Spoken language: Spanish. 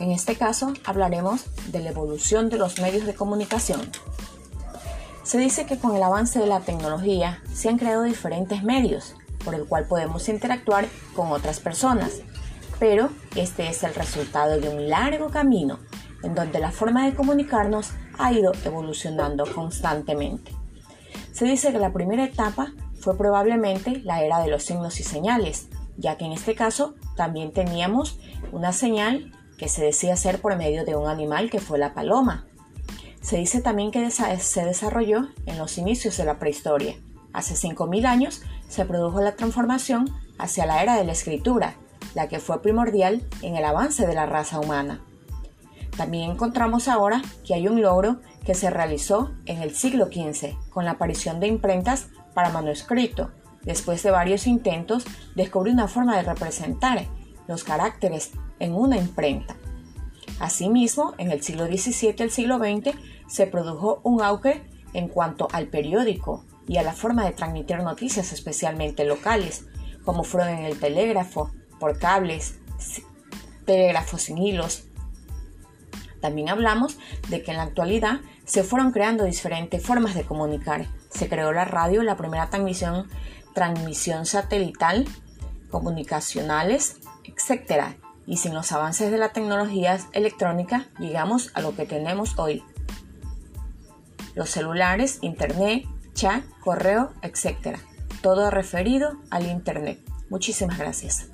En este caso hablaremos de la evolución de los medios de comunicación. Se dice que con el avance de la tecnología se han creado diferentes medios por el cual podemos interactuar con otras personas, pero este es el resultado de un largo camino en donde la forma de comunicarnos ha ido evolucionando constantemente. Se dice que la primera etapa fue probablemente la era de los signos y señales, ya que en este caso también teníamos una señal que se decía ser por medio de un animal que fue la paloma. Se dice también que se desarrolló en los inicios de la prehistoria. Hace 5.000 años se produjo la transformación hacia la era de la escritura, la que fue primordial en el avance de la raza humana. También encontramos ahora que hay un logro que se realizó en el siglo XV con la aparición de imprentas para manuscrito. Después de varios intentos, descubrió una forma de representar los caracteres en una imprenta. Asimismo, en el siglo XVII el siglo XX se produjo un auge en cuanto al periódico y a la forma de transmitir noticias especialmente locales, como fueron en el telégrafo, por cables, telégrafo sin hilos. También hablamos de que en la actualidad se fueron creando diferentes formas de comunicar. Se creó la radio, la primera transmisión, transmisión satelital, comunicacionales, etc. Y sin los avances de la tecnología electrónica llegamos a lo que tenemos hoy. Los celulares, internet, chat, correo, etc. Todo referido al internet. Muchísimas gracias.